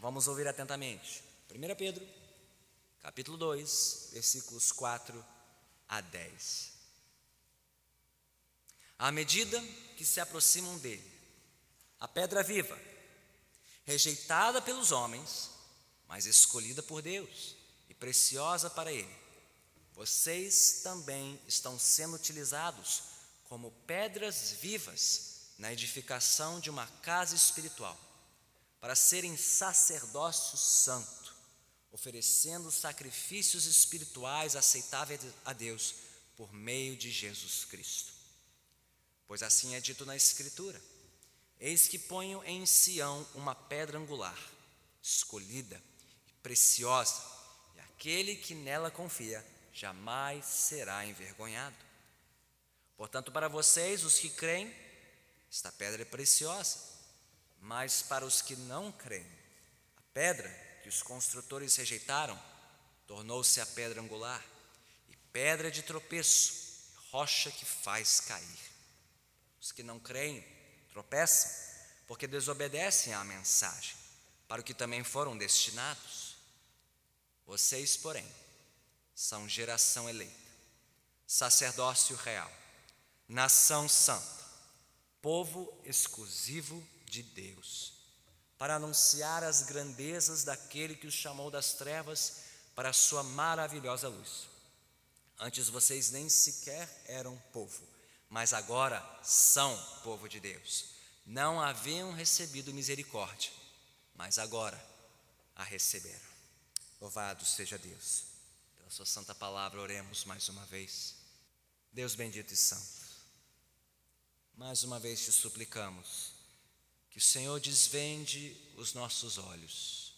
Vamos ouvir atentamente. 1 Pedro, capítulo 2, versículos 4 a 10. À medida que se aproximam dele, a pedra viva, rejeitada pelos homens, mas escolhida por Deus e preciosa para ele, vocês também estão sendo utilizados como pedras vivas na edificação de uma casa espiritual para serem sacerdócio santo, oferecendo sacrifícios espirituais aceitáveis a Deus por meio de Jesus Cristo. Pois assim é dito na Escritura: Eis que ponho em Sião uma pedra angular, escolhida e preciosa, e aquele que nela confia jamais será envergonhado. Portanto, para vocês, os que creem, esta pedra é preciosa mas para os que não creem, a pedra que os construtores rejeitaram tornou-se a pedra angular, e pedra de tropeço, rocha que faz cair. Os que não creem tropeçam, porque desobedecem à mensagem, para o que também foram destinados. Vocês, porém, são geração eleita, sacerdócio real, nação santa, povo exclusivo de Deus, para anunciar as grandezas daquele que os chamou das trevas para a sua maravilhosa luz. Antes vocês nem sequer eram povo, mas agora são povo de Deus. Não haviam recebido misericórdia, mas agora a receberam. Louvado seja Deus. Pela sua santa palavra, oremos mais uma vez. Deus bendito e santo, mais uma vez te suplicamos que o Senhor desvende os nossos olhos,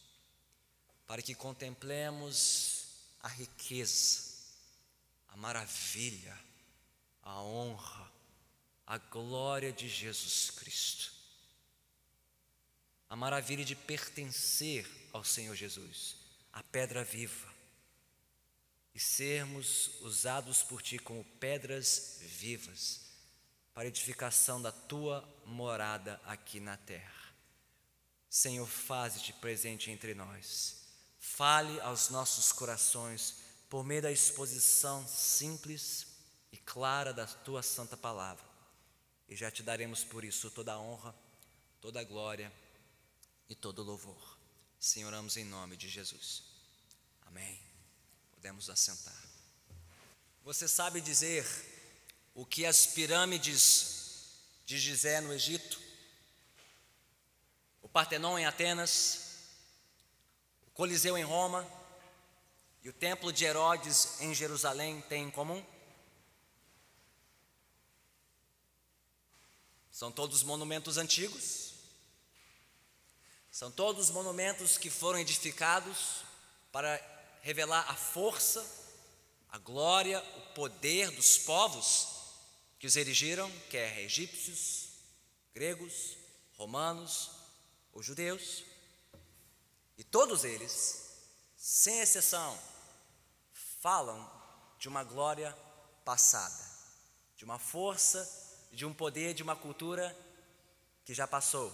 para que contemplemos a riqueza, a maravilha, a honra, a glória de Jesus Cristo, a maravilha de pertencer ao Senhor Jesus, a pedra viva, e sermos usados por Ti como pedras vivas para edificação da tua morada aqui na terra. Senhor, faze-te presente entre nós. Fale aos nossos corações por meio da exposição simples e clara da tua santa palavra. E já te daremos por isso toda a honra, toda a glória e todo o louvor. Senhor, oramos em nome de Jesus. Amém. Podemos assentar. Você sabe dizer o que as pirâmides de Gizé no Egito, o Partenon em Atenas, o Coliseu em Roma e o Templo de Herodes em Jerusalém têm em comum? São todos monumentos antigos, são todos monumentos que foram edificados para revelar a força, a glória, o poder dos povos que os erigiram, quer egípcios, gregos, romanos ou judeus, e todos eles, sem exceção, falam de uma glória passada, de uma força, de um poder, de uma cultura que já passou,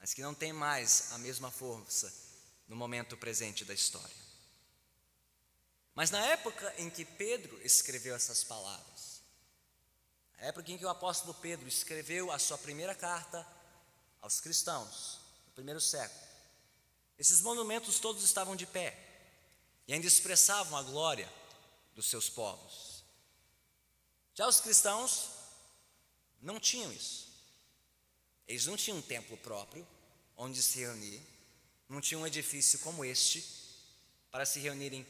mas que não tem mais a mesma força no momento presente da história. Mas na época em que Pedro escreveu essas palavras, época em que o apóstolo Pedro escreveu a sua primeira carta aos cristãos, no primeiro século. Esses monumentos todos estavam de pé e ainda expressavam a glória dos seus povos. Já os cristãos não tinham isso. Eles não tinham um templo próprio onde se reunir, não tinham um edifício como este para se reunirem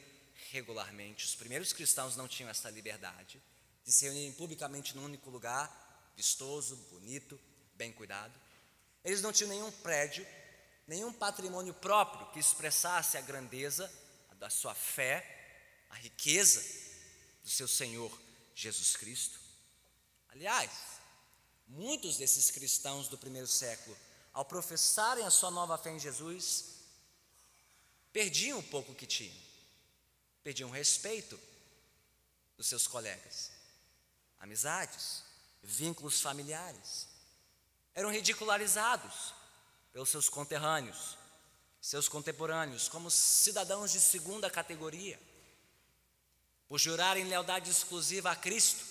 regularmente. Os primeiros cristãos não tinham essa liberdade de se reunirem publicamente num único lugar, vistoso, bonito, bem cuidado. Eles não tinham nenhum prédio, nenhum patrimônio próprio que expressasse a grandeza da sua fé, a riqueza do seu Senhor Jesus Cristo. Aliás, muitos desses cristãos do primeiro século, ao professarem a sua nova fé em Jesus, perdiam o pouco que tinham, perdiam o respeito dos seus colegas, amizades, vínculos familiares. Eram ridicularizados pelos seus conterrâneos, seus contemporâneos, como cidadãos de segunda categoria, por jurarem lealdade exclusiva a Cristo,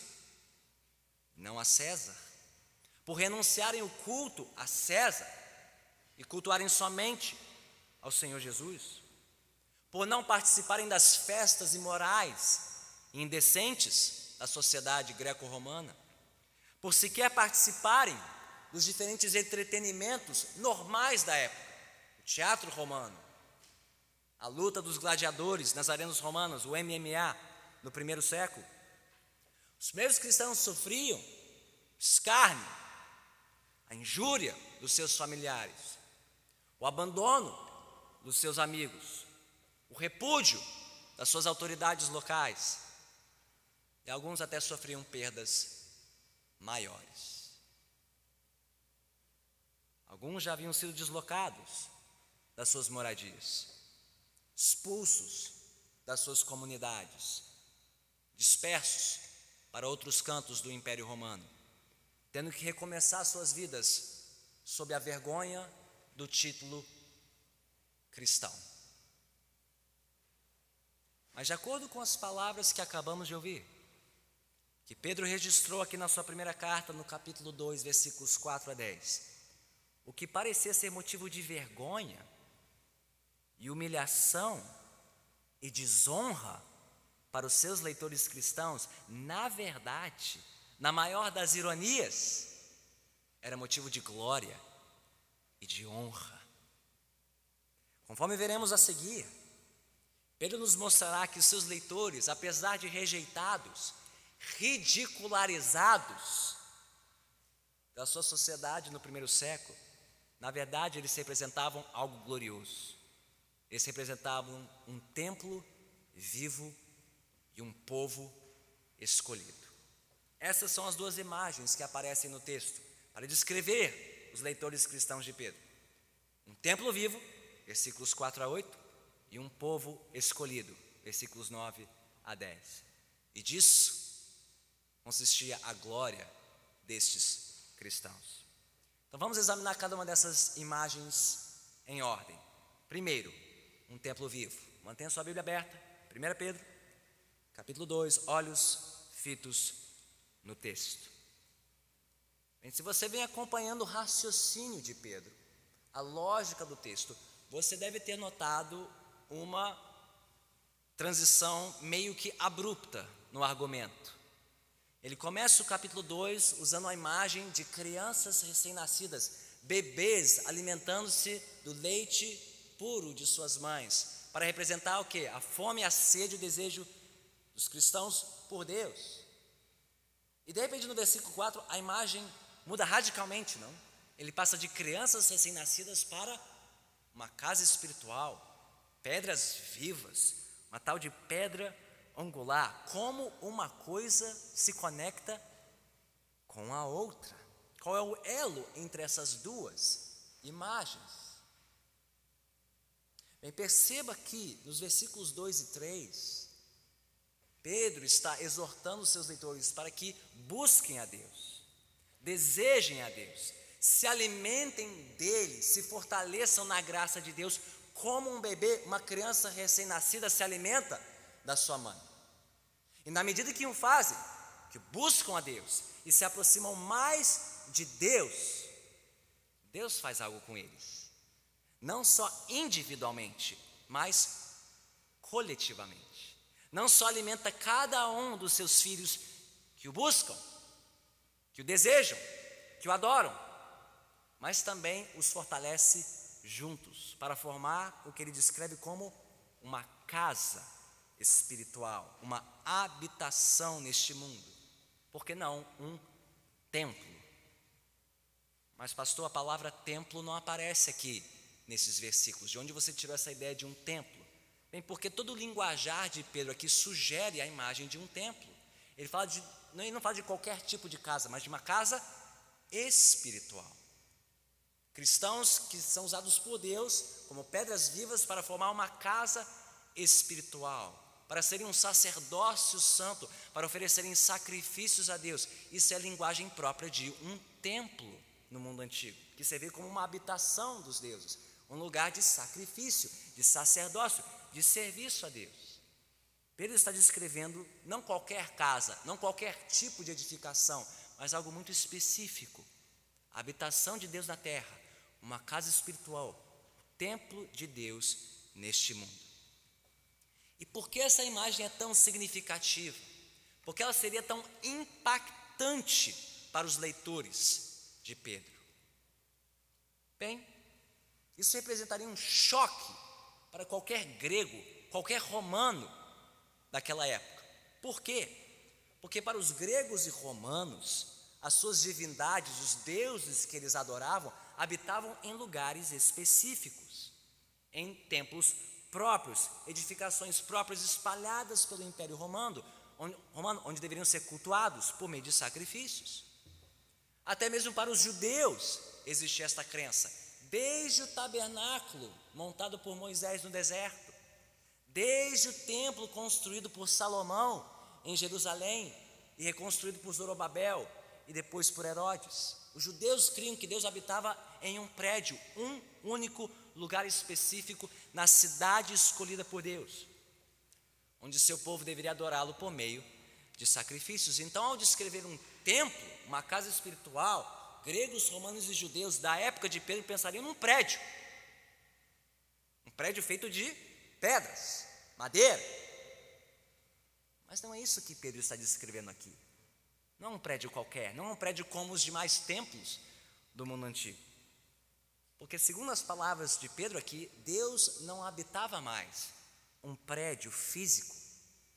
não a César, por renunciarem o culto a César e cultuarem somente ao Senhor Jesus, por não participarem das festas imorais e indecentes da sociedade greco-romana, por sequer participarem dos diferentes entretenimentos normais da época, o teatro romano, a luta dos gladiadores nas arenas romanas, o MMA, no primeiro século. Os primeiros cristãos sofriam escárnio, a injúria dos seus familiares, o abandono dos seus amigos, o repúdio das suas autoridades locais. E alguns até sofriam perdas maiores. Alguns já haviam sido deslocados das suas moradias, expulsos das suas comunidades, dispersos para outros cantos do Império Romano, tendo que recomeçar suas vidas sob a vergonha do título cristão. Mas, de acordo com as palavras que acabamos de ouvir, que Pedro registrou aqui na sua primeira carta, no capítulo 2, versículos 4 a 10, o que parecia ser motivo de vergonha e humilhação e desonra para os seus leitores cristãos, na verdade, na maior das ironias, era motivo de glória e de honra. Conforme veremos a seguir, Pedro nos mostrará que os seus leitores, apesar de rejeitados, ridicularizados da sua sociedade no primeiro século, na verdade eles representavam algo glorioso. Eles representavam um templo vivo e um povo escolhido. Essas são as duas imagens que aparecem no texto para descrever os leitores cristãos de Pedro. Um templo vivo, versículos 4 a 8, e um povo escolhido, versículos 9 a 10. E disso consistia a glória destes cristãos. Então vamos examinar cada uma dessas imagens em ordem. Primeiro, um templo vivo. Mantenha sua Bíblia aberta. 1 Pedro, capítulo 2, olhos fitos no texto. Se você vem acompanhando o raciocínio de Pedro, a lógica do texto, você deve ter notado uma transição meio que abrupta no argumento. Ele começa o capítulo 2 usando a imagem de crianças recém-nascidas, bebês alimentando-se do leite puro de suas mães, para representar o que? A fome, a sede, o desejo dos cristãos por Deus. E de repente no versículo 4 a imagem muda radicalmente, não? Ele passa de crianças recém-nascidas para uma casa espiritual, pedras vivas, uma tal de pedra angular, como uma coisa se conecta com a outra. Qual é o elo entre essas duas imagens? Bem, perceba que nos versículos 2 e 3, Pedro está exortando seus leitores para que busquem a Deus, desejem a Deus, se alimentem dele, se fortaleçam na graça de Deus, como um bebê, uma criança recém-nascida se alimenta da sua mãe. E na medida que o fazem, que buscam a Deus e se aproximam mais de Deus, Deus faz algo com eles. Não só individualmente, mas coletivamente. Não só alimenta cada um dos seus filhos que o buscam, que o desejam, que o adoram, mas também os fortalece juntos para formar o que ele descreve como uma casa espiritual, uma habitação neste mundo. Por que não um templo? Mas, pastor, a palavra templo não aparece aqui nesses versículos. De onde você tirou essa ideia de um templo? Bem, porque todo o linguajar de Pedro aqui sugere a imagem de um templo. Ele fala de, ele não fala de qualquer tipo de casa, mas de uma casa espiritual. Cristãos que são usados por Deus como pedras vivas para formar uma casa espiritual para serem um sacerdócio santo, para oferecerem sacrifícios a Deus. Isso é a linguagem própria de um templo no mundo antigo, que servia como uma habitação dos deuses, um lugar de sacrifício, de sacerdócio, de serviço a Deus. Pedro está descrevendo não qualquer casa, não qualquer tipo de edificação, mas algo muito específico. A habitação de Deus na terra, uma casa espiritual, templo de Deus neste mundo. E por que essa imagem é tão significativa? Porque ela seria tão impactante para os leitores de Pedro. Bem, isso representaria um choque para qualquer grego, qualquer romano daquela época. Por quê? Porque para os gregos e romanos, as suas divindades, os deuses que eles adoravam, habitavam em lugares específicos, em templos próprios, edificações próprias espalhadas pelo Império Romano, onde, romano, onde deveriam ser cultuados por meio de sacrifícios. Até mesmo para os judeus existia esta crença, desde o tabernáculo montado por Moisés no deserto, desde o templo construído por Salomão em Jerusalém e reconstruído por Zorobabel e depois por Herodes. Os judeus criam que Deus habitava em um prédio, um único lugar específico na cidade escolhida por Deus, onde seu povo deveria adorá-lo por meio de sacrifícios. Então, ao descrever um templo, uma casa espiritual, gregos, romanos e judeus da época de Pedro pensariam num prédio. Um prédio feito de pedras, madeira. Mas não é isso que Pedro está descrevendo aqui. Não é um prédio qualquer, não é um prédio como os demais templos do mundo antigo. Porque, segundo as palavras de Pedro aqui, Deus não habitava mais um prédio físico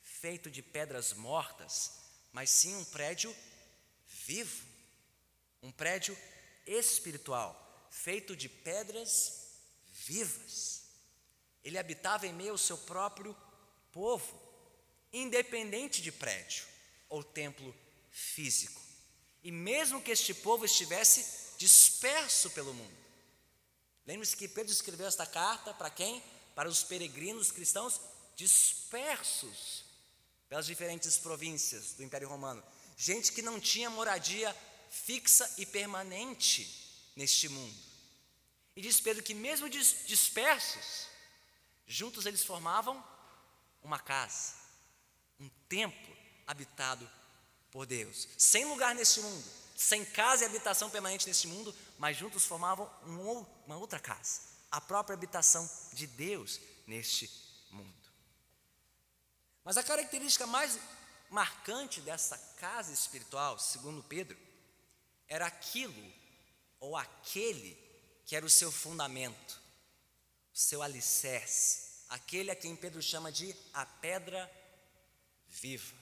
feito de pedras mortas, mas sim um prédio vivo, um prédio espiritual feito de pedras vivas. Ele habitava em meio ao seu próprio povo, independente de prédio ou templo físico. E mesmo que este povo estivesse disperso pelo mundo. Lembre-se que Pedro escreveu esta carta para quem? Para os peregrinos cristãos dispersos pelas diferentes províncias do Império Romano. Gente que não tinha moradia fixa e permanente neste mundo. E diz Pedro que, mesmo dispersos, juntos eles formavam uma casa, um templo habitado por Deus, sem lugar neste mundo, sem casa e habitação permanente neste mundo, mas juntos formavam um, uma outra casa, a própria habitação de Deus neste mundo. Mas a característica mais marcante dessa casa espiritual, segundo Pedro, era aquilo ou aquele que era o seu fundamento, o seu alicerce, aquele a quem Pedro chama de a pedra viva,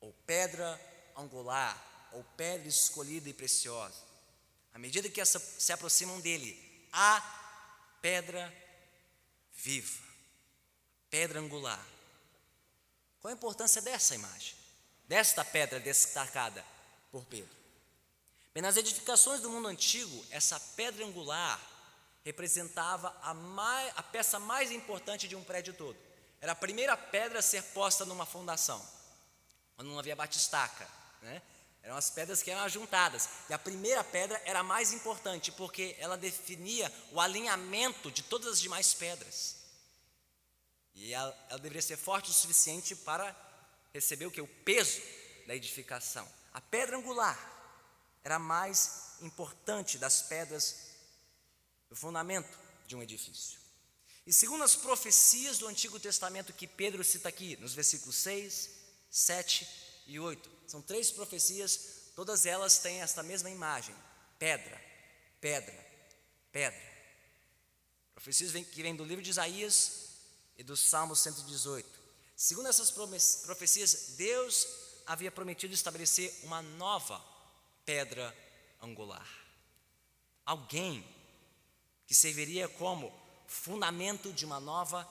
ou pedra angular, ou pedra escolhida e preciosa. À medida que se aproximam dele, a pedra viva, pedra angular. Qual a importância dessa imagem? Desta pedra destacada por Pedro? Bem, nas edificações do mundo antigo, essa pedra angular representava a, mais, a peça mais importante de um prédio todo. Era a primeira pedra a ser posta numa fundação, quando não havia batistaca. Né? Eram as pedras que eram ajuntadas. E a primeira pedra era a mais importante, porque ela definia o alinhamento de todas as demais pedras. E ela, ela deveria ser forte o suficiente para receber o que? O peso da edificação. A pedra angular era a mais importante das pedras do fundamento de um edifício. E segundo as profecias do Antigo Testamento que Pedro cita aqui, nos versículos 6, 7 e 8, são três profecias, todas elas têm esta mesma imagem: pedra, pedra, pedra. Profecias que vêm do livro de Isaías e do Salmo 118. Segundo essas profecias, Deus havia prometido estabelecer uma nova pedra angular. Alguém que serviria como fundamento de uma nova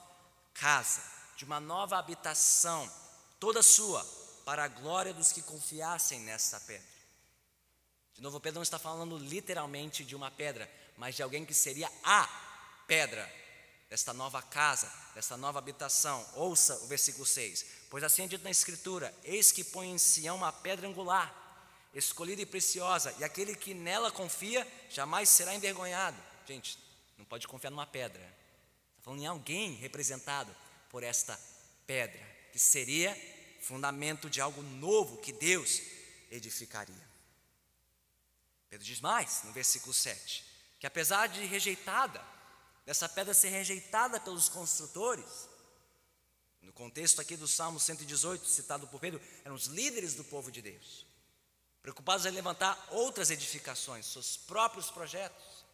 casa, de uma nova habitação, toda sua, para a glória dos que confiassem nessa pedra. De novo, Pedro não está falando literalmente de uma pedra, mas de alguém que seria a pedra desta nova casa, desta nova habitação. Ouça o versículo 6. Pois assim é dito na Escritura: Eis que põe em Sião uma pedra angular, escolhida e preciosa, e aquele que nela confia jamais será envergonhado. Gente, não pode confiar numa pedra. Está falando em alguém representado por esta pedra, que seria fundamento de algo novo que Deus edificaria. Pedro diz mais no versículo 7, que apesar de rejeitada, dessa pedra ser rejeitada pelos construtores, no contexto aqui do Salmo 118, citado por Pedro, eram os líderes do povo de Deus, preocupados em levantar outras edificações, seus próprios projetos.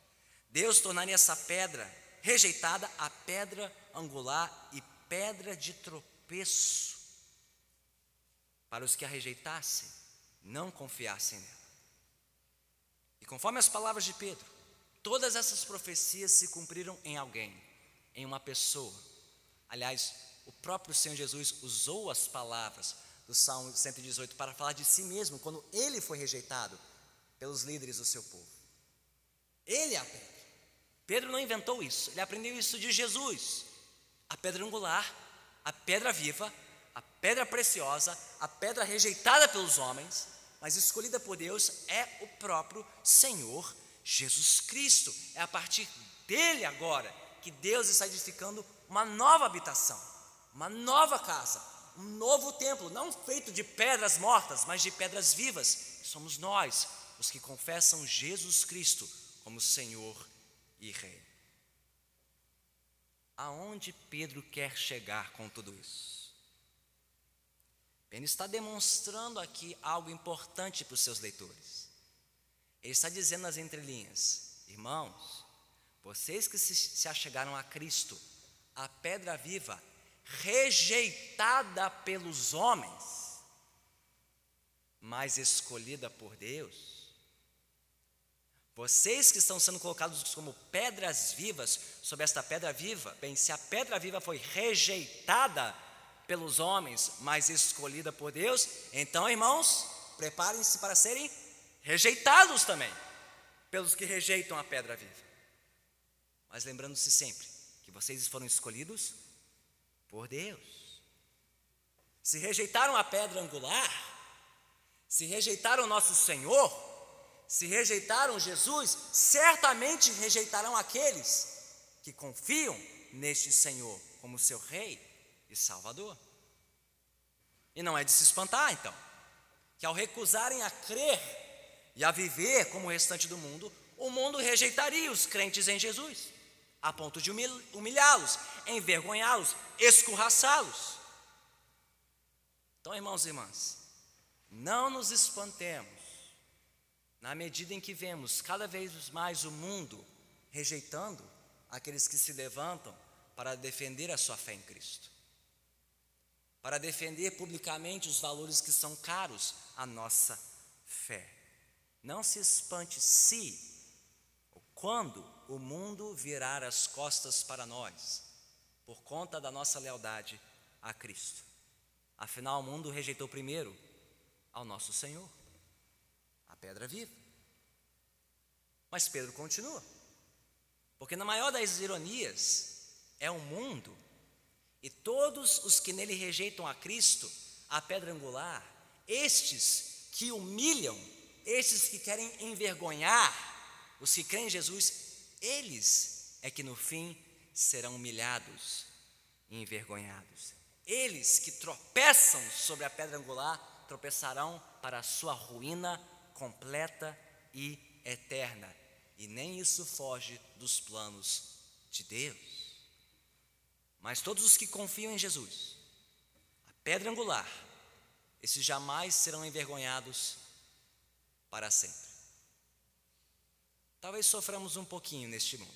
Deus tornaria essa pedra rejeitada a pedra angular e pedra de tropeço para os que a rejeitassem, não confiassem nela. E conforme as palavras de Pedro, todas essas profecias se cumpriram em alguém, em uma pessoa. Aliás, o próprio Senhor Jesus usou as palavras do Salmo 118 para falar de si mesmo quando ele foi rejeitado pelos líderes do seu povo. Ele é a pedra. Pedro não inventou isso, ele aprendeu isso de Jesus. A pedra angular, a pedra viva, a pedra preciosa, a pedra rejeitada pelos homens, mas escolhida por Deus é o próprio Senhor Jesus Cristo. É a partir dele agora que Deus está edificando uma nova habitação uma nova casa, um novo templo, não feito de pedras mortas, mas de pedras vivas. Somos nós, os que confessam Jesus Cristo como Senhor e Rei. Aonde Pedro quer chegar com tudo isso? Ele está demonstrando aqui algo importante para os seus leitores. Ele está dizendo nas entrelinhas: Irmãos, vocês que se, achegaram a Cristo, a pedra viva rejeitada pelos homens, mas escolhida por Deus. Vocês que estão sendo colocados como pedras vivas sobre esta pedra viva, bem, se a pedra viva foi rejeitada pelos homens, mas escolhida por Deus, então, irmãos, preparem-se para serem rejeitados também pelos que rejeitam a pedra viva. Mas lembrando-se sempre que vocês foram escolhidos por Deus. Se rejeitaram a pedra angular, se rejeitaram nosso Senhor, se rejeitaram Jesus, certamente rejeitarão aqueles que confiam neste Senhor como seu Rei e Salvador. E não é de se espantar, então, que ao recusarem a crer e a viver como o restante do mundo, o mundo rejeitaria os crentes em Jesus a ponto de humilhá-los, envergonhá-los, escorraçá-los. Então, irmãos e irmãs, não nos espantemos na medida em que vemos cada vez mais o mundo rejeitando aqueles que se levantam para defender a sua fé em Cristo, para defender publicamente os valores que são caros à nossa fé. Não se espante se ou quando o mundo virar as costas para nós, por conta da nossa lealdade a Cristo. Afinal, o mundo rejeitou primeiro ao nosso Senhor, a pedra viva. Mas Pedro continua, porque na maior das ironias é o mundo e todos os que nele rejeitam a Cristo, a pedra angular, estes que humilham, estes que querem envergonhar os que creem em Jesus, eles é que no fim serão humilhados e envergonhados. Eles que tropeçam sobre a pedra angular tropeçarão para a sua ruína completa e eterna. E nem isso foge dos planos de Deus. Mas todos os que confiam em Jesus, a pedra angular, esses jamais serão envergonhados para sempre. Talvez soframos um pouquinho neste mundo.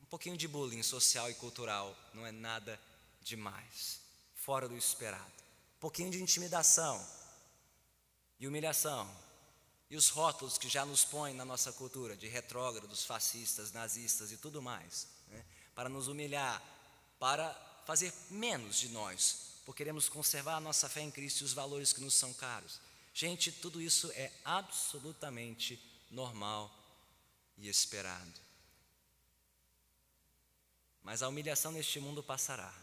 Um pouquinho de bullying social e cultural não é nada demais, fora do esperado. Um pouquinho de intimidação e humilhação. E os rótulos que já nos põem na nossa cultura de retrógrados, fascistas, nazistas e tudo mais? Para nos humilhar, para fazer menos de nós, porque queremos conservar a nossa fé em Cristo e os valores que nos são caros. Gente, tudo isso é absolutamente normal e esperado. Mas a humilhação neste mundo passará.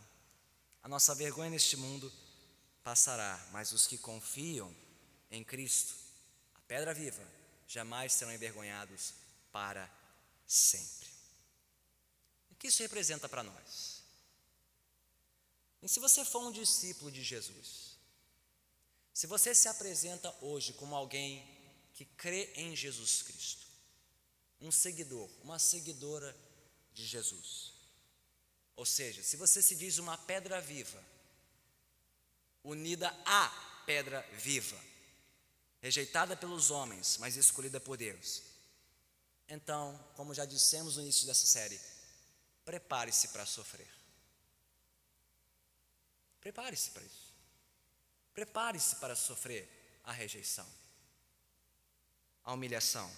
A nossa vergonha neste mundo passará, mas os que confiam em Cristo, a pedra viva, jamais serão envergonhados para sempre. Que isso representa para nós? E se você for um discípulo de Jesus, se você se apresenta hoje como alguém que crê em Jesus Cristo, um seguidor, uma seguidora de Jesus, ou seja, se você se diz uma pedra viva, unida à pedra viva, rejeitada pelos homens, mas escolhida por Deus. Então, como já dissemos no início dessa série, prepare-se para sofrer. Prepare-se para isso. Prepare-se para sofrer a rejeição, a humilhação.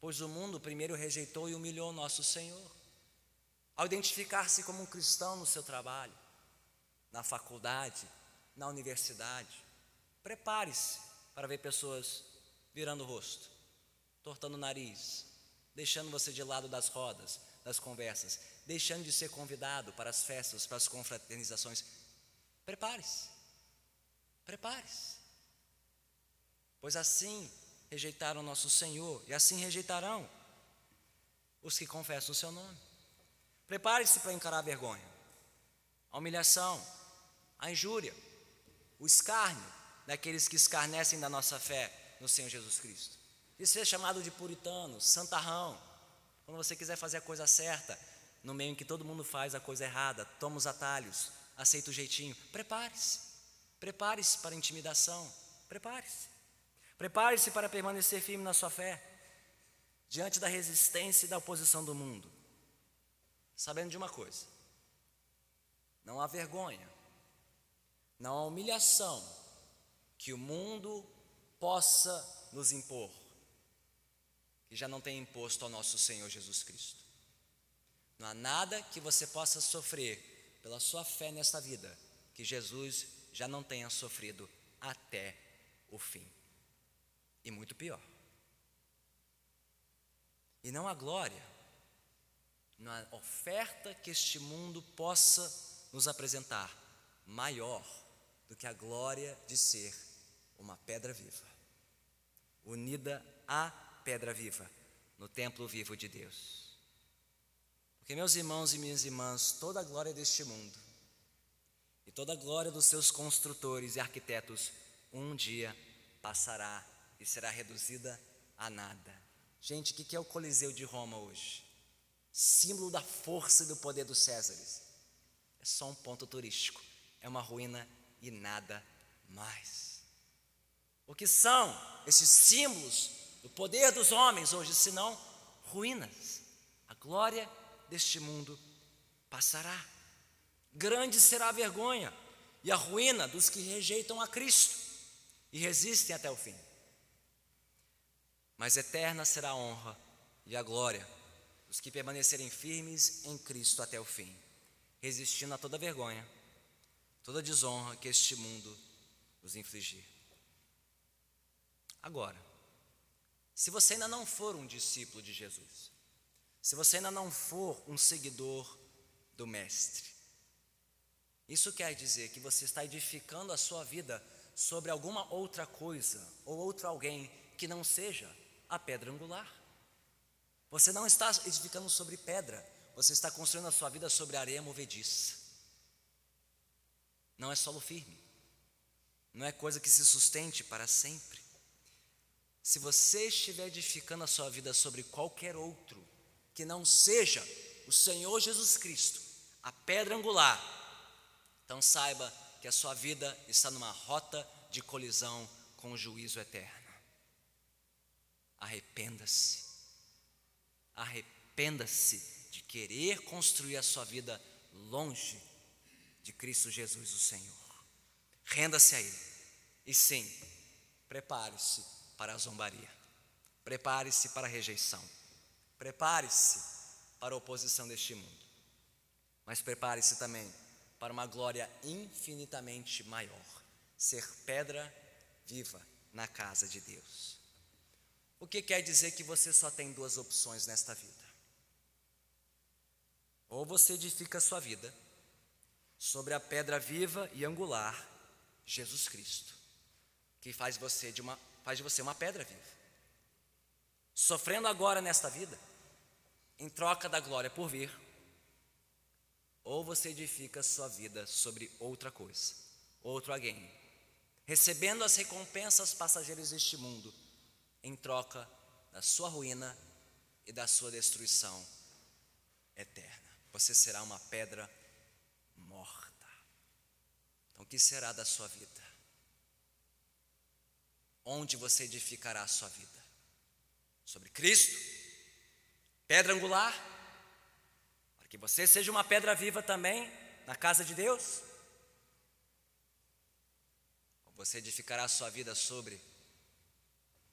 Pois o mundo primeiro rejeitou e humilhou nosso Senhor. Ao identificar-se como um cristão no seu trabalho, na faculdade, na universidade, prepare-se para ver pessoas virando o rosto, tortando o nariz, deixando você de lado das rodas, das conversas, deixando de ser convidado para as festas, para as confraternizações. Prepare-se, prepare-se, pois assim rejeitaram nosso Senhor e assim rejeitarão os que confessam o seu nome. Prepare-se para encarar a vergonha, a humilhação, a injúria, o escárnio daqueles que escarnecem da nossa fé no Senhor Jesus Cristo. De ser chamado de puritano, santarrão, quando você quiser fazer a coisa certa, no meio em que todo mundo faz a coisa errada, toma os atalhos, aceita o jeitinho, prepare-se. Prepare-se para a intimidação. Prepare-se. Prepare-se para permanecer firme na sua fé, diante da resistência e da oposição do mundo. Sabendo de uma coisa: não há vergonha, não há humilhação que o mundo possa nos impor, que já não tem imposto ao nosso Senhor Jesus Cristo. Não há nada que você possa sofrer pela sua fé nesta vida que Jesus já não tenha sofrido até o fim. E muito pior. E não há glória, não há oferta que este mundo possa nos apresentar maior do que a glória de ser uma pedra viva, unida à pedra viva, no templo vivo de Deus. Porque, meus irmãos e minhas irmãs, toda a glória deste mundo e toda a glória dos seus construtores e arquitetos um dia passará e será reduzida a nada. Gente, o que é o Coliseu de Roma hoje? Símbolo da força e do poder dos Césares. É só um ponto turístico, é uma ruína e nada mais. O que são esses símbolos do poder dos homens hoje, senão ruínas? A glória deste mundo passará. Grande será a vergonha e a ruína dos que rejeitam a Cristo e resistem até o fim. Mas eterna será a honra e a glória dos que permanecerem firmes em Cristo até o fim, resistindo a toda vergonha toda desonra que este mundo nos infligir. Agora, se você ainda não for um discípulo de Jesus, se você ainda não for um seguidor do Mestre, isso quer dizer que você está edificando a sua vida sobre alguma outra coisa ou outro alguém que não seja a pedra angular. Você não está edificando sobre pedra, você está construindo a sua vida sobre areia movediça não é solo firme, não é coisa que se sustente para sempre. Se você estiver edificando a sua vida sobre qualquer outro que não seja o Senhor Jesus Cristo, a pedra angular, então saiba que a sua vida está numa rota de colisão com o juízo eterno. Arrependa-se. Arrependa-se de querer construir a sua vida longe de Cristo Jesus, o Senhor. Renda-se a Ele. E sim, prepare-se para a zombaria. Prepare-se para a rejeição. Prepare-se para a oposição deste mundo. Mas prepare-se também para uma glória infinitamente maior ser pedra viva na casa de Deus. O que quer dizer que você só tem duas opções nesta vida? Ou você edifica a sua vida sobre a pedra viva e angular, Jesus Cristo, que faz você de uma faz de você uma pedra viva. Sofrendo agora nesta vida, em troca da glória por vir, ou você edifica sua vida sobre outra coisa, outro alguém, recebendo as recompensas passageiras deste mundo, em troca da sua ruína e da sua destruição eterna. Você será uma pedra morta. Então, o que será da sua vida? Onde você edificará a sua vida? Sobre Cristo? Pedra angular? Para que você seja uma pedra viva também na casa de Deus? Ou você edificará a sua vida sobre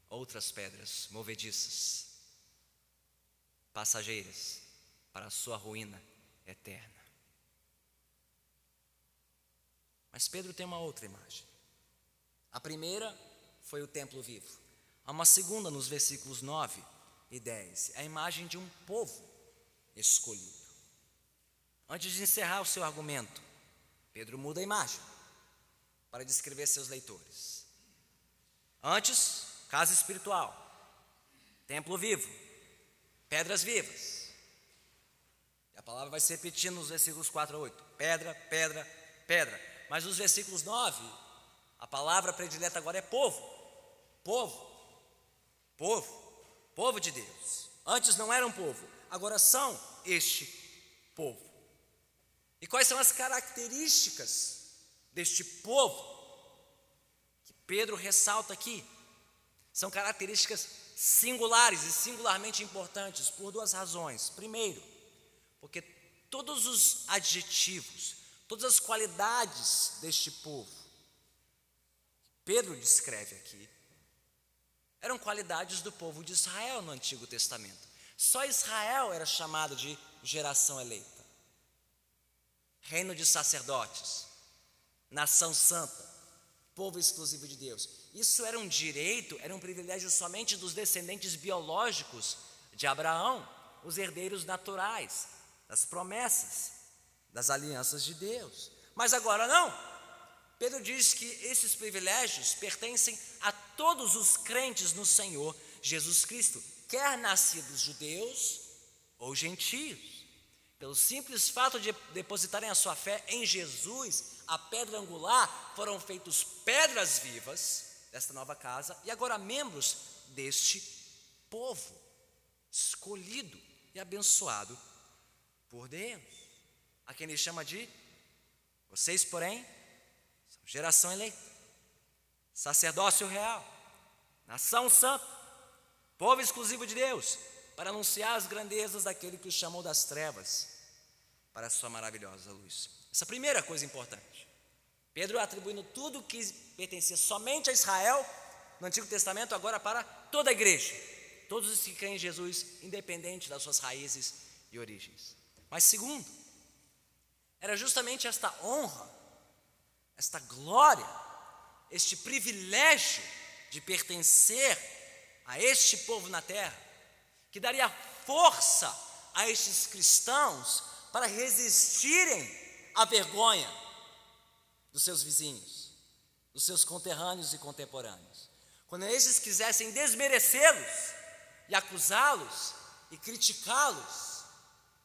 outras pedras movediças, passageiras, para a sua ruína eterna. Mas Pedro tem uma outra imagem. A primeira foi o templo vivo. Há uma segunda nos versículos 9 e 10, a imagem de um povo escolhido. Antes de encerrar o seu argumento, Pedro muda a imagem para descrever seus leitores. Antes, casa espiritual, templo vivo, pedras vivas. A palavra vai se repetindo nos versículos 4 a 8: pedra, pedra, pedra. Mas nos versículos 9, a palavra predileta agora é povo, povo, povo, povo de Deus. Antes não eram povo, agora são este povo. E quais são as características deste povo que Pedro ressalta aqui? São características singulares e singularmente importantes por duas razões. Primeiro, porque todos os adjetivos, todas as qualidades deste povo, Pedro descreve aqui, eram qualidades do povo de Israel no Antigo Testamento. Só Israel era chamado de geração eleita, reino de sacerdotes, nação santa, povo exclusivo de Deus. Isso era um direito, era um privilégio somente dos descendentes biológicos de Abraão, os herdeiros naturais das promessas, das alianças de Deus. Mas agora não. Pedro diz que esses privilégios pertencem a todos os crentes no Senhor Jesus Cristo, quer nascidos judeus ou gentios. Pelo simples fato de depositarem a sua fé em Jesus, a pedra angular, foram feitos pedras vivas desta nova casa e agora membros deste povo, escolhido e abençoado por Deus, a quem ele chama de vocês, porém, geração eleita, sacerdócio real, nação santa, povo exclusivo de Deus, para anunciar as grandezas daquele que o chamou das trevas para a sua maravilhosa luz. Essa primeira coisa importante. Pedro atribuindo tudo que pertencia somente a Israel no Antigo Testamento, agora para toda a igreja, todos os que creem em Jesus, independente das suas raízes e origens. Mas segundo, era justamente esta honra, esta glória, este privilégio de pertencer a este povo na terra, que daria força a estes cristãos para resistirem à vergonha dos seus vizinhos, dos seus conterrâneos e contemporâneos. Quando esses quisessem desmerecê-los e acusá-los e criticá-los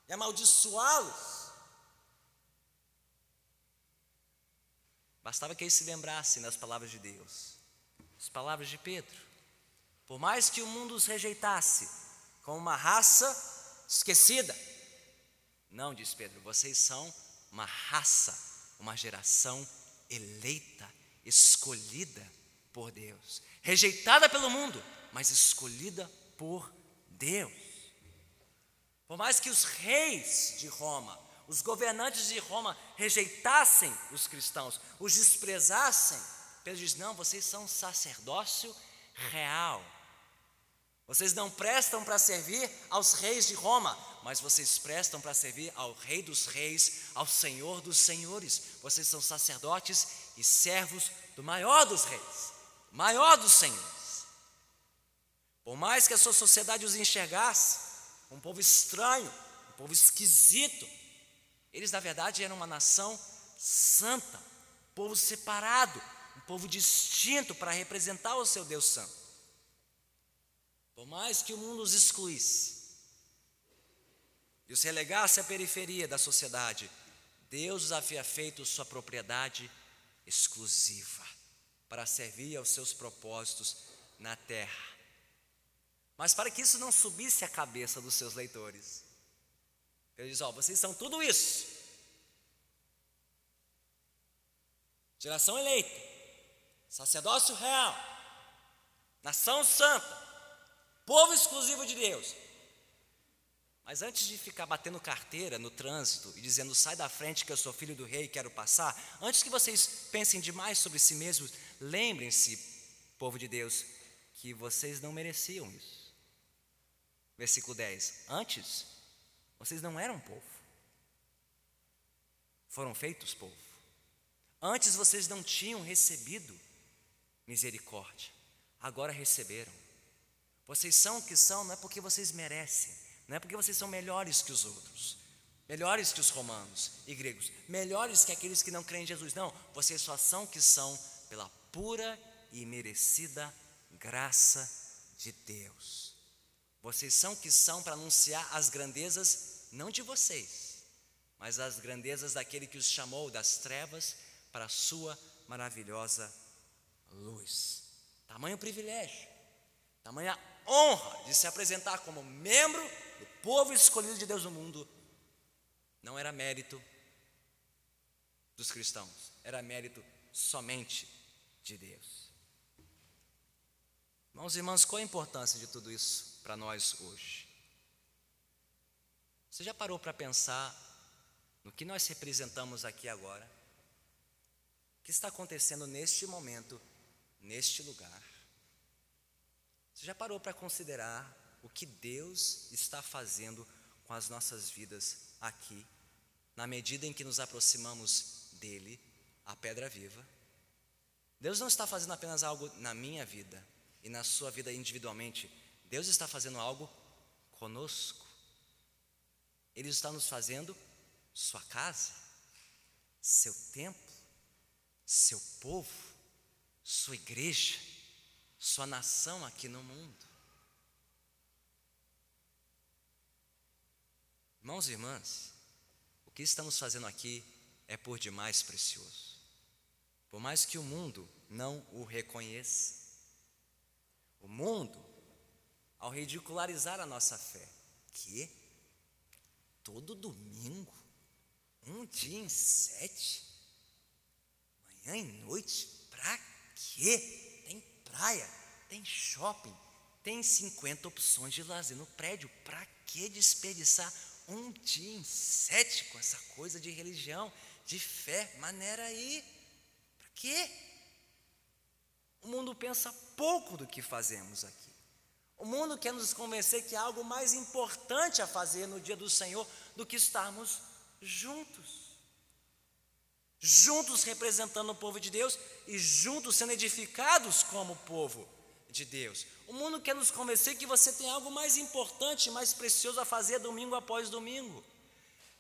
e amaldiçoá-los, bastava que eles se lembrassem das palavras de Deus, as palavras de Pedro. Por mais que o mundo os rejeitasse como uma raça esquecida, não, diz Pedro, vocês são uma raça, uma geração eleita, escolhida por Deus, rejeitada pelo mundo, mas escolhida por Deus. Por mais que os reis de Roma, os governantes de Roma rejeitassem os cristãos, os desprezassem, Pedro diz: não, vocês são sacerdócio real. Vocês não prestam para servir aos reis de Roma, mas vocês prestam para servir ao Rei dos Reis, ao Senhor dos Senhores. Vocês são sacerdotes e servos do maior dos reis, maior dos senhores. Por mais que a sua sociedade os enxergasse, um povo estranho, um povo esquisito, eles na verdade eram uma nação santa, um povo separado, um povo distinto para representar o seu Deus Santo. Por mais que o mundo os excluísse, e os relegasse à periferia da sociedade, Deus os havia feito sua propriedade exclusiva para servir aos seus propósitos na terra. Mas para que isso não subisse à cabeça dos seus leitores, ele diz: Ó, vocês são tudo isso. Geração eleita, sacerdócio real, nação santa, povo exclusivo de Deus. Mas antes de ficar batendo carteira no trânsito e dizendo sai da frente que eu sou filho do rei e quero passar, antes que vocês pensem demais sobre si mesmos, lembrem-se, povo de Deus, que vocês não mereciam isso. Versículo 10: Antes, vocês não eram povo, foram feitos povo. Antes vocês não tinham recebido misericórdia, agora receberam. Vocês são o que são, não é porque vocês merecem, não é porque vocês são melhores que os outros, melhores que os romanos e gregos, melhores que aqueles que não creem em Jesus. Não, vocês só são o que são pela pura e merecida graça de Deus. Vocês são o que são para anunciar as grandezas, não de vocês, mas as grandezas daquele que os chamou das trevas para a sua maravilhosa luz. Tamanho privilégio, tamanha honra de se apresentar como membro do povo escolhido de Deus no mundo, não era mérito dos cristãos, era mérito somente de Deus. Irmãos e irmãs, qual a importância de tudo isso para nós hoje? Você já parou para pensar no que nós representamos aqui agora? O que está acontecendo neste momento, neste lugar? Você já parou para considerar o que Deus está fazendo com as nossas vidas aqui, na medida em que nos aproximamos dele, a pedra viva? Deus não está fazendo apenas algo na minha vida e na sua vida individualmente, Deus está fazendo algo conosco. Ele está nos fazendo sua casa, seu templo, seu povo, sua igreja sua nação aqui no mundo. Irmãos e irmãs, o que estamos fazendo aqui é por demais precioso. Por mais que o mundo não o reconheça, o mundo, ao ridicularizar a nossa fé, que todo domingo, um dia em sete, manhã e noite, para quê? praia, tem shopping, tem 50 opções de lazer no prédio. Para que desperdiçar um dia em sete com essa coisa de religião, de fé? Maneira aí. Para quê? O mundo pensa pouco do que fazemos aqui. O mundo quer nos convencer que há algo mais importante a fazer no dia do Senhor do que estarmos juntos juntos representando o povo de Deus e juntos sendo edificados como povo de Deus. O mundo quer nos convencer que você tem algo mais importante, mais precioso a fazer domingo após domingo.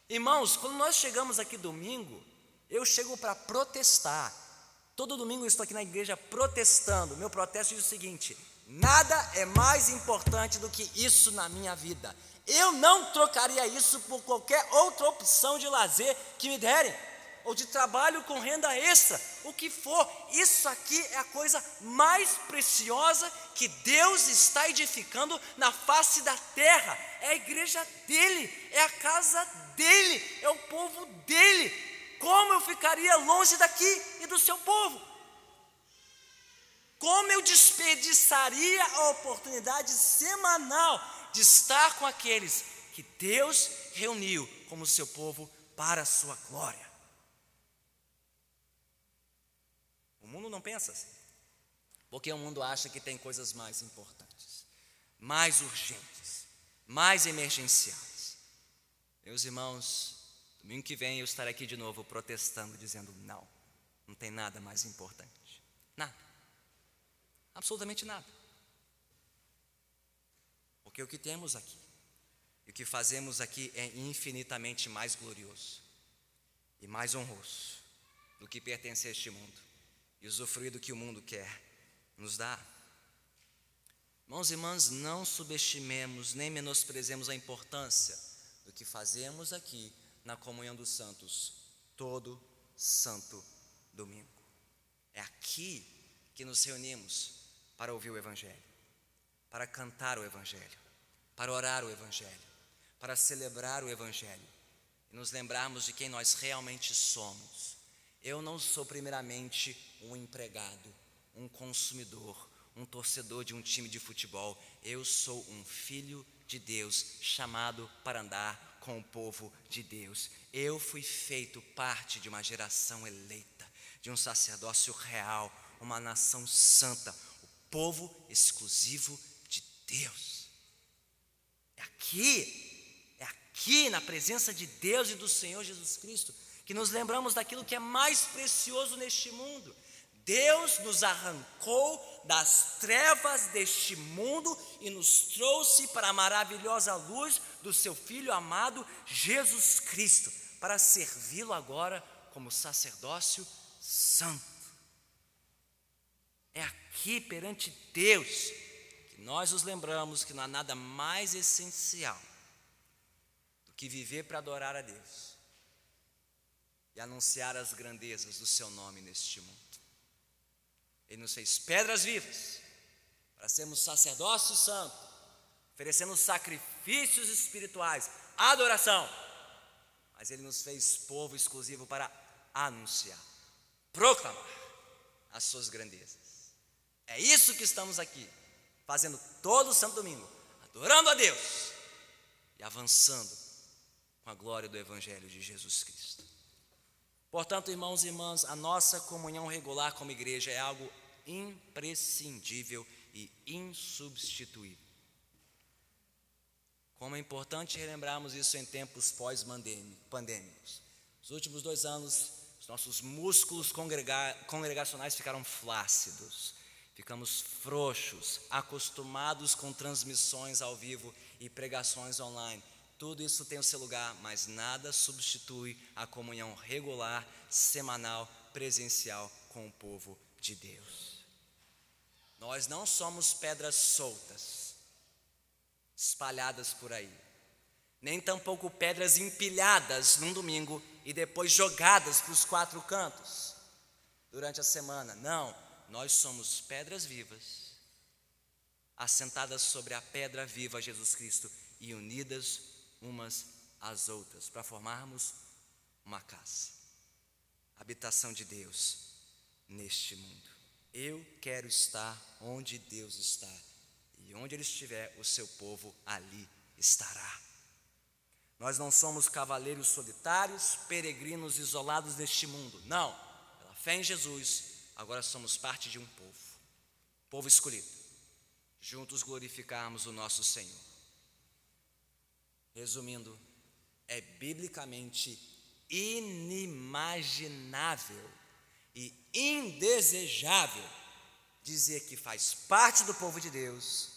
Irmãos, quando nós chegamos aqui domingo, eu chego para protestar. Todo domingo eu estou aqui na igreja protestando. Meu protesto diz o seguinte: nada é mais importante do que isso na minha vida. Eu não trocaria isso por qualquer outra opção de lazer que me derem ou de trabalho com renda extra, o que for, isso aqui é a coisa mais preciosa que Deus está edificando na face da terra. É a igreja dele, é a casa dele, é o povo dele. Como eu ficaria longe daqui e do seu povo? Como eu desperdiçaria a oportunidade semanal de estar com aqueles que Deus reuniu como seu povo para a sua glória? mundo não pensa assim. Porque o mundo acha que tem coisas mais importantes, mais urgentes, mais emergenciais. Meus irmãos, domingo que vem eu estarei aqui de novo protestando, dizendo: não, não tem nada mais importante. Nada. Absolutamente nada. Porque o que temos aqui e o que fazemos aqui é infinitamente mais glorioso e mais honroso do que pertencer a este mundo e usufruir do que o mundo quer nos dar. Irmãos e irmãs, não subestimemos nem menosprezemos a importância do que fazemos aqui na comunhão dos santos todo santo domingo. É aqui que nos reunimos para ouvir o Evangelho, para cantar o Evangelho, para orar o Evangelho, para celebrar o Evangelho e nos lembrarmos de quem nós realmente somos. Eu não sou, primeiramente, um empregado, um consumidor, um torcedor de um time de futebol. Eu sou um filho de Deus, chamado para andar com o povo de Deus. Eu fui feito parte de uma geração eleita, de um sacerdócio real, uma nação santa, povo exclusivo de Deus. É aqui, é aqui na presença de Deus e do Senhor Jesus Cristo que nos lembramos daquilo que é mais precioso neste mundo Deus nos arrancou das trevas deste mundo e nos trouxe para a maravilhosa luz do seu Filho amado Jesus Cristo, para servi-lo agora como sacerdócio santo. É aqui perante Deus que nós nos lembramos que não há nada mais essencial do que viver para adorar a Deus e anunciar as grandezas do seu nome neste mundo. Ele nos fez pedras vivas para sermos sacerdócio santo, oferecendo sacrifícios espirituais, adoração. Mas Ele nos fez povo exclusivo para anunciar, proclamar as suas grandezas. É isso que estamos aqui, fazendo todo o santo domingo, adorando a Deus e avançando com a glória do Evangelho de Jesus Cristo. Portanto, irmãos e irmãs, a nossa comunhão regular como igreja é algo imprescindível e insubstituível. Como é importante relembrarmos isso em tempos pós-pandêmicos. Nos últimos dois anos, os nossos músculos congregacionais ficaram flácidos, ficamos frouxos, acostumados com transmissões ao vivo e pregações online. Tudo isso tem o seu lugar, mas nada substitui a comunhão regular, semanal, presencial com o povo de Deus. Nós não somos pedras soltas, espalhadas por aí, nem tampouco pedras empilhadas num domingo e depois jogadas para os quatro cantos durante a semana. Não, nós somos pedras vivas, assentadas sobre a pedra viva Jesus Cristo e unidas umas às outras para formarmos uma casa, habitação de Deus neste mundo. Eu quero estar onde Deus está, e onde Ele estiver, o seu povo ali estará. Nós não somos cavaleiros solitários, peregrinos isolados deste mundo. Não, pela fé em Jesus, agora somos parte de um povo, povo escolhido. Juntos glorificarmos o nosso Senhor. Resumindo, é biblicamente inimaginável e indesejável dizer que faz parte do povo de Deus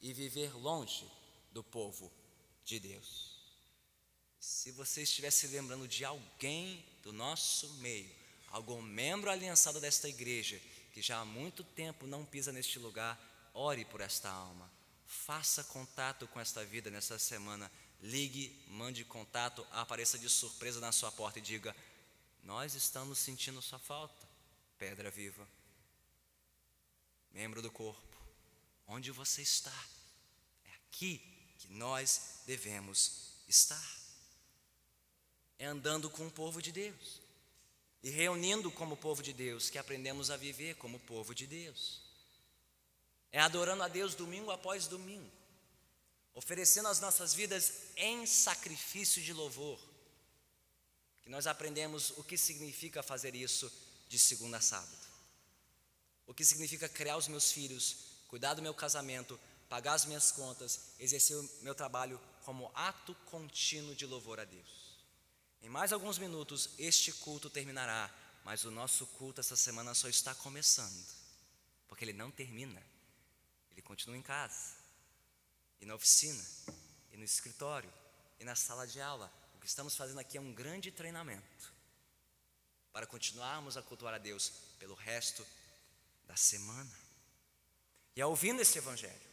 e viver longe do povo de Deus. Se você estivesse lembrando de alguém do nosso meio, algum membro aliançado desta igreja, que já há muito tempo não pisa neste lugar, ore por esta alma. Faça contato com esta vida nessa semana. Ligue, mande contato, apareça de surpresa na sua porta e diga: nós estamos sentindo sua falta, pedra viva, membro do corpo, onde você está. É aqui que nós devemos estar. É andando com o povo de Deus e reunindo como povo de Deus que aprendemos a viver como povo de Deus. É adorando a Deus domingo após domingo, oferecendo as nossas vidas em sacrifício de louvor que nós aprendemos o que significa fazer isso de segunda a sábado. O que significa criar os meus filhos, cuidar do meu casamento, pagar as minhas contas, exercer o meu trabalho como ato contínuo de louvor a Deus. Em mais alguns minutos este culto terminará, mas o nosso culto essa semana só está começando, porque ele não termina. Ele continua em casa, e na oficina, e no escritório, e na sala de aula, que estamos fazendo aqui é um grande treinamento para continuarmos a cultuar a Deus pelo resto da semana. E é ouvindo esse Evangelho,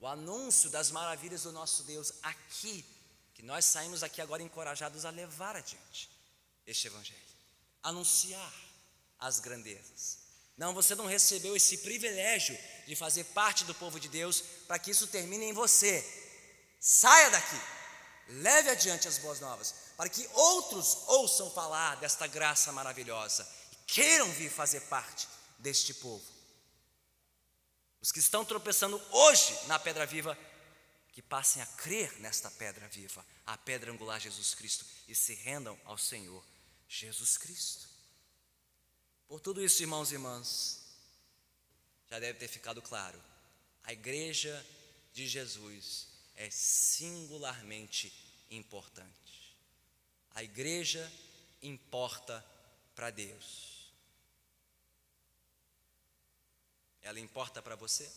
o anúncio das maravilhas do nosso Deus aqui, que nós saímos aqui agora encorajados a levar adiante este Evangelho, anunciar as grandezas. Não, você não recebeu esse privilégio de fazer parte do povo de Deus para que isso termine em você. Saia daqui, leve adiante as boas novas, para que outros ouçam falar desta graça maravilhosa e queiram vir fazer parte deste povo. Os que estão tropeçando hoje na pedra viva, que passem a crer nesta pedra viva, a pedra angular Jesus Cristo, e se rendam ao Senhor Jesus Cristo. Por tudo isso, irmãos e irmãs, já deve ter ficado claro, a igreja de Jesus é singularmente importante. A igreja importa para Deus. Ela importa para você?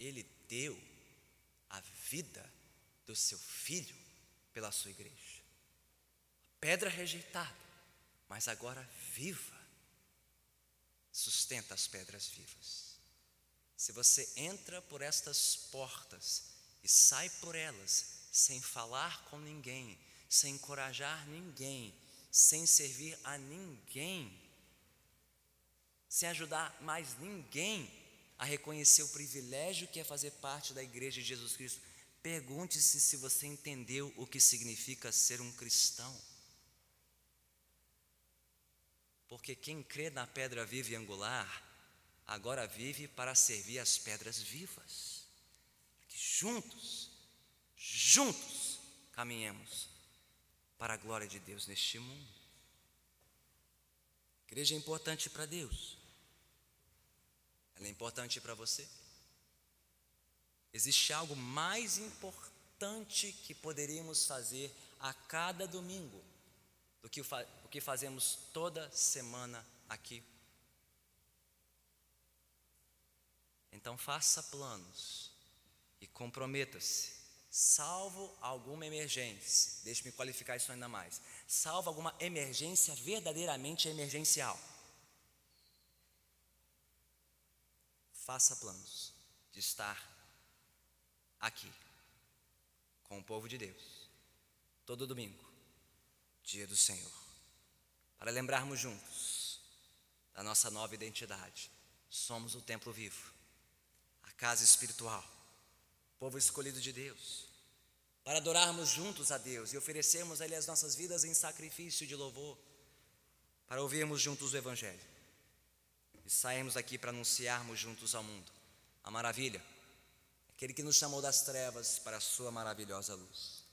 Ele deu a vida do seu filho pela sua igreja. Pedra rejeitada, mas agora viva, sustenta as pedras vivas. Se você entra por estas portas e sai por elas sem falar com ninguém, sem encorajar ninguém, sem servir a ninguém, sem ajudar mais ninguém a reconhecer o privilégio que é fazer parte da igreja de Jesus Cristo. Pergunte-se se você entendeu o que significa ser um cristão. Porque quem crê na pedra viva e angular, agora vive para servir as pedras vivas. Que juntos, juntos, caminhemos para a glória de Deus neste mundo. Igreja é importante para Deus. Ela é importante para você. Existe algo mais importante que poderíamos fazer a cada domingo do que o, que fazemos toda semana aqui. Então faça planos e comprometa-se salvo alguma emergência, deixe-me qualificar isso ainda mais, salvo alguma emergência verdadeiramente emergencial. Faça planos de estar aqui com o povo de Deus, todo domingo, dia do Senhor, para lembrarmos juntos da nossa nova identidade. Somos o templo vivo, a casa espiritual povo escolhido de Deus, para adorarmos juntos a Deus e oferecermos a Ele as nossas vidas em sacrifício de louvor, para ouvirmos juntos o Evangelho e sairmos aqui para anunciarmos juntos ao mundo a maravilha, aquele que nos chamou das trevas para a Sua maravilhosa luz.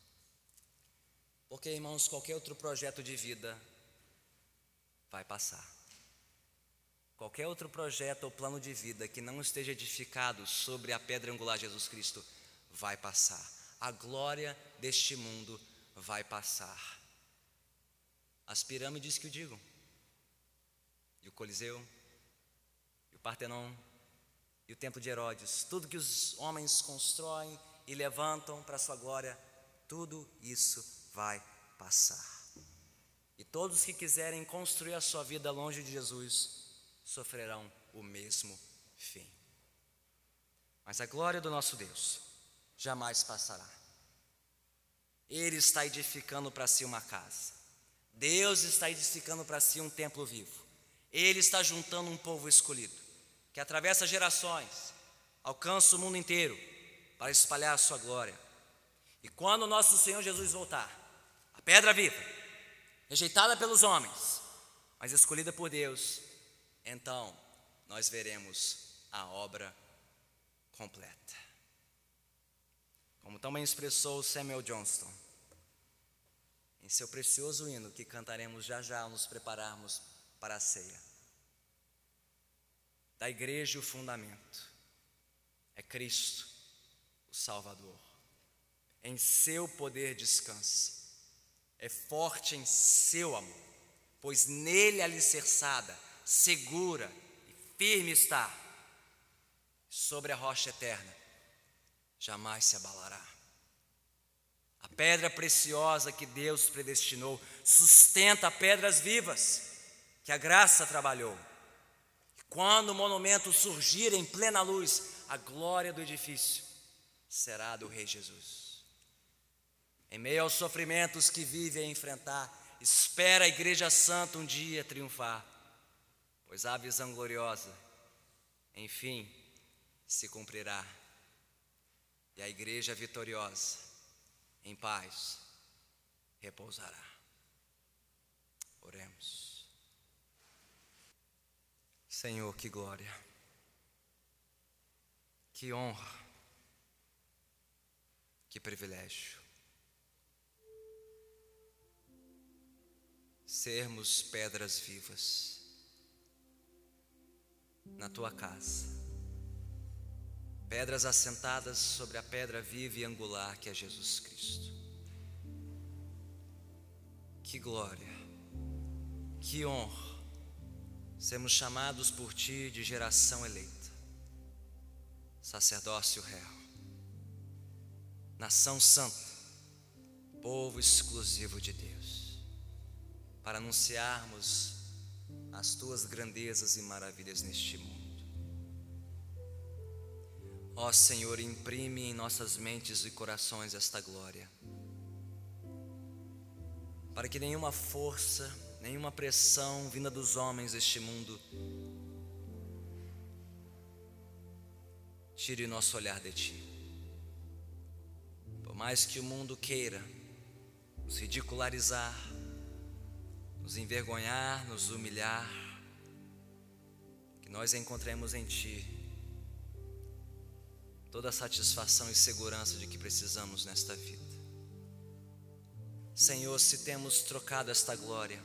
Porque, irmãos, qualquer outro projeto de vida vai passar. Qualquer outro projeto ou plano de vida que não esteja edificado sobre a pedra angular Jesus Cristo vai passar. A glória deste mundo vai passar. As pirâmides que o digam, e o Coliseu, Partenon, e o Templo de Herodes, tudo que os homens constroem e levantam para sua glória, tudo isso vai passar. E todos que quiserem construir a sua vida longe de Jesus sofrerão o mesmo fim. Mas a glória do nosso Deus jamais passará. Ele está edificando para si uma casa. Deus está edificando para si um templo vivo. Ele está juntando um povo escolhido, que atravessa gerações, alcança o mundo inteiro para espalhar a sua glória. E quando o nosso Senhor Jesus voltar, a pedra viva, rejeitada pelos homens, mas escolhida por Deus, então nós veremos a obra completa. Como também expressou Samuel Johnston, em seu precioso hino que cantaremos já já ao nos prepararmos para a ceia. Da igreja o fundamento é Cristo, o Salvador. Em seu poder descansa, é forte em seu amor, pois nele alicerçada, segura e firme está, sobre a rocha eterna jamais se abalará. A pedra preciosa que Deus predestinou sustenta pedras vivas que a graça trabalhou. Quando o monumento surgir em plena luz, a glória do edifício será do Rei Jesus. Em meio aos sofrimentos que vive a enfrentar, espera a Igreja Santa um dia triunfar, pois a visão gloriosa, enfim, se cumprirá, e a Igreja vitoriosa, em paz, repousará. Oremos. Senhor, que glória, que honra, que privilégio. Sermos pedras vivas na tua casa, pedras assentadas sobre a pedra viva e angular que é Jesus Cristo. Que glória, que honra sermos chamados por Ti de geração eleita, sacerdócio real, nação santa, povo exclusivo de Deus, para anunciarmos as Tuas grandezas e maravilhas neste mundo. Ó Senhor, imprime em nossas mentes e corações esta glória, para que nenhuma força, nenhuma pressão vinda dos homens deste mundo tire nosso olhar de Ti. Por mais que o mundo queira nos ridicularizar, nos envergonhar, nos humilhar, que nós encontremos em Ti toda a satisfação e segurança de que precisamos nesta vida. Senhor, se temos trocado esta glória,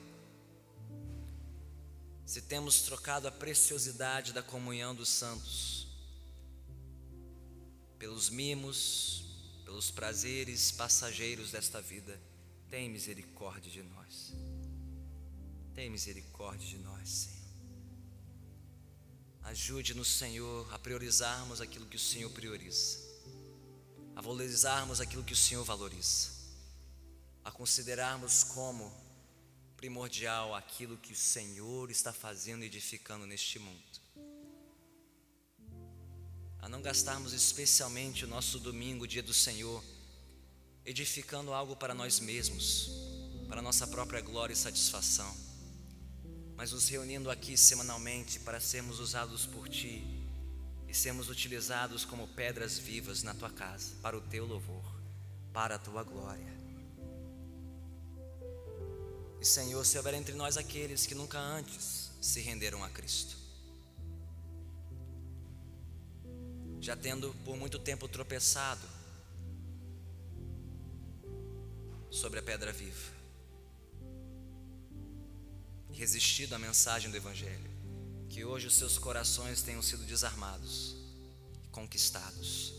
se temos trocado a preciosidade da comunhão dos santos pelos mimos, pelos prazeres passageiros desta vida, tem misericórdia de nós. Tem misericórdia de nós, Senhor. Ajude-nos, Senhor, a priorizarmos aquilo que o Senhor prioriza, a valorizarmos aquilo que o Senhor valoriza, a considerarmos como primordial aquilo que o Senhor está fazendo e edificando neste mundo. A não gastarmos especialmente o nosso domingo, dia do Senhor, edificando algo para nós mesmos, para nossa própria glória e satisfação, mas nos reunindo aqui semanalmente para sermos usados por Ti e sermos utilizados como pedras vivas na Tua casa, para o Teu louvor, para a Tua glória. E Senhor, se houver entre nós aqueles que nunca antes se renderam a Cristo, já tendo por muito tempo tropeçado sobre a pedra viva, resistido à mensagem do Evangelho, que hoje os seus corações tenham sido desarmados conquistados,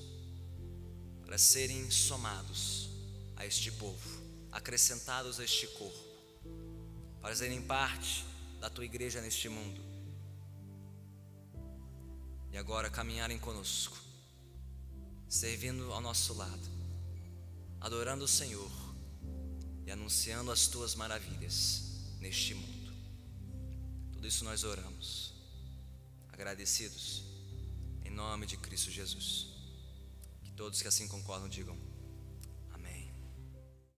para serem somados a este povo, acrescentados a este corpo fazerem parte da tua igreja neste mundo. E agora caminharem conosco, servindo ao nosso lado, adorando o Senhor e anunciando as tuas maravilhas neste mundo. Tudo isso nós oramos, agradecidos, em nome de Cristo Jesus. Que todos que assim concordam digam.